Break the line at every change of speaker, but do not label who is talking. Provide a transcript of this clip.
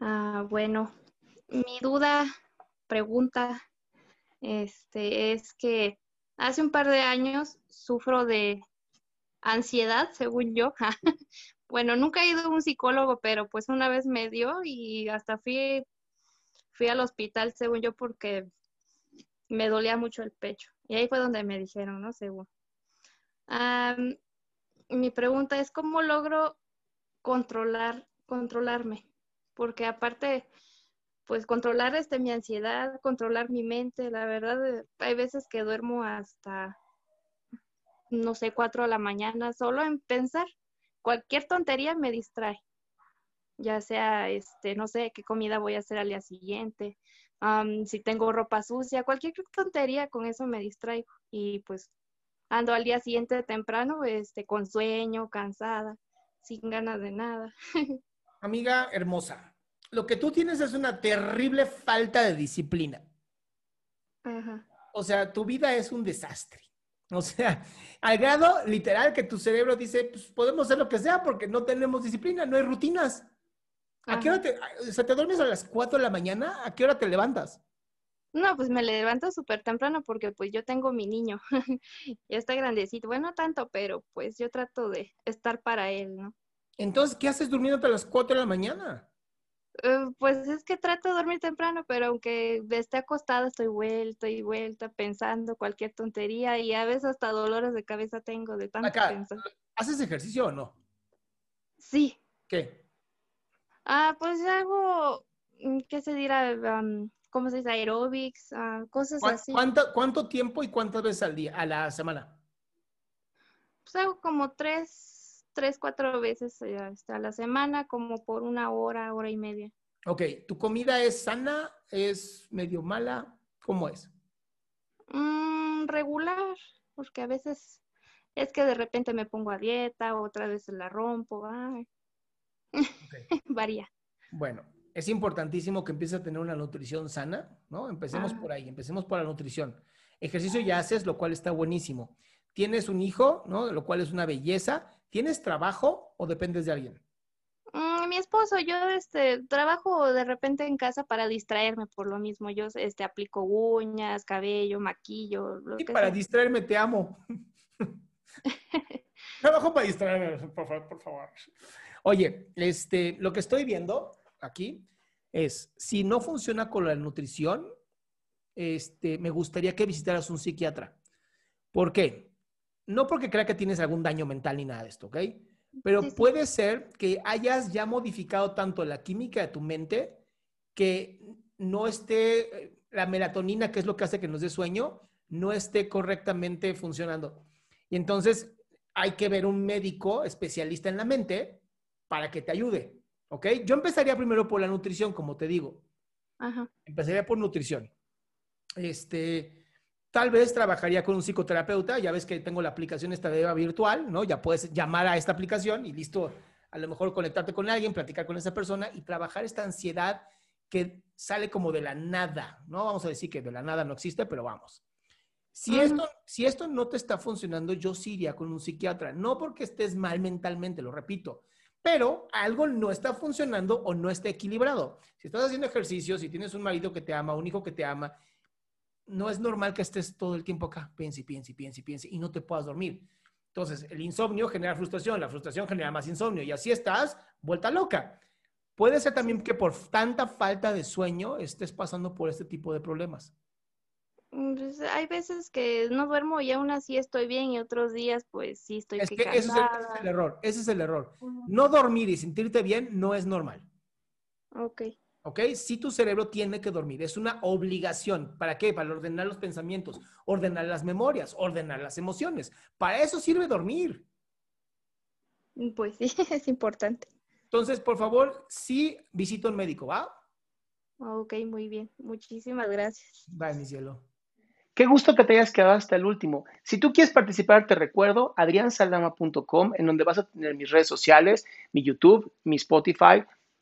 Ah, bueno, mi duda, pregunta, este, es que hace un par de años sufro de ansiedad, según yo. bueno, nunca he ido a un psicólogo, pero pues una vez me dio y hasta fui, fui al hospital, según yo, porque me dolía mucho el pecho. Y ahí fue donde me dijeron, ¿no? Según. mi pregunta es, ¿cómo logro controlar, controlarme? Porque aparte, pues controlar este, mi ansiedad, controlar mi mente, la verdad, hay veces que duermo hasta, no sé, cuatro de la mañana, solo en pensar. Cualquier tontería me distrae, ya sea, este, no sé, qué comida voy a hacer al día siguiente, si tengo ropa sucia, cualquier tontería, con eso me distraigo. Y pues ando al día siguiente temprano, este, con sueño, cansada, sin ganas de nada.
Amiga hermosa, lo que tú tienes es una terrible falta de disciplina. O sea, tu vida es un desastre. O sea, al grado literal que tu cerebro dice, pues podemos hacer lo que sea porque no tenemos disciplina, no hay rutinas. ¿A qué hora te, o sea, te duermes a las 4 de la mañana? ¿A qué hora te levantas?
No, pues me levanto súper temprano porque pues yo tengo mi niño. ya está grandecito. Bueno, no tanto, pero pues yo trato de estar para él, ¿no?
Entonces, ¿qué haces durmiendo a las 4 de la mañana?
Eh, pues es que trato de dormir temprano, pero aunque esté acostada, estoy vuelta y vuelta pensando cualquier tontería y a veces hasta dolores de cabeza tengo de tanto pensar.
¿Haces ejercicio o no?
Sí.
¿Qué?
Ah, pues hago, mm, ¿qué se dirá? ¿Cómo se dice? Aerobics, ah, cosas así.
¿cuánto, ¿Cuánto tiempo y cuántas veces al día, a la semana?
Pues hago como tres tres, cuatro veces eh, a la semana, como por una hora, hora y media.
Ok, ¿tu comida es sana? ¿Es medio mala? ¿Cómo es?
Mm, regular, porque a veces es que de repente me pongo a dieta, otra vez la rompo, varía.
Bueno, es importantísimo que empieces a tener una nutrición sana, ¿no? Empecemos ah. por ahí, empecemos por la nutrición. Ejercicio ya haces, lo cual está buenísimo. Tienes un hijo, ¿no? Lo cual es una belleza ¿Tienes trabajo o dependes de alguien?
Mm, mi esposo, yo este trabajo de repente en casa para distraerme por lo mismo. Yo este aplico uñas, cabello, maquillo.
y para distraerme te amo. trabajo para distraerme, por favor, por favor. Oye, este, lo que estoy viendo aquí es si no funciona con la nutrición, este, me gustaría que visitaras un psiquiatra. ¿Por qué? No porque crea que tienes algún daño mental ni nada de esto, ¿ok? Pero puede ser que hayas ya modificado tanto la química de tu mente que no esté, eh, la melatonina, que es lo que hace que nos dé sueño, no esté correctamente funcionando. Y entonces hay que ver un médico especialista en la mente para que te ayude, ¿ok? Yo empezaría primero por la nutrición, como te digo. Ajá. Empezaría por nutrición. Este, Tal vez trabajaría con un psicoterapeuta, ya ves que tengo la aplicación esta de virtual, ¿no? Ya puedes llamar a esta aplicación y listo, a lo mejor conectarte con alguien, platicar con esa persona y trabajar esta ansiedad que sale como de la nada, ¿no? Vamos a decir que de la nada no existe, pero vamos. Si, esto, si esto no te está funcionando, yo sí iría con un psiquiatra, no porque estés mal mentalmente, lo repito, pero algo no está funcionando o no está equilibrado. Si estás haciendo ejercicio, si tienes un marido que te ama, un hijo que te ama, no es normal que estés todo el tiempo acá, piense, piense, piense, piense, y no te puedas dormir. Entonces, el insomnio genera frustración, la frustración genera más insomnio, y así estás, vuelta loca. Puede ser también que por tanta falta de sueño estés pasando por este tipo de problemas.
Mm, pues, hay veces que no duermo y aún así estoy bien y otros días pues sí estoy
es que ese, es el, error, ese es el error. No dormir y sentirte bien no es normal.
Ok.
¿ok? Si tu cerebro tiene que dormir, es una obligación. ¿Para qué? Para ordenar los pensamientos, ordenar las memorias, ordenar las emociones. Para eso sirve dormir.
Mm, pues sí, es importante.
Entonces, por favor, sí visita un médico, ¿va?
Ok, muy bien. Muchísimas gracias.
Bye, mi cielo.
Qué gusto que te hayas quedado hasta el último. Si tú quieres participar, te recuerdo adriansaldama.com, en donde vas a tener mis redes sociales, mi YouTube, mi Spotify,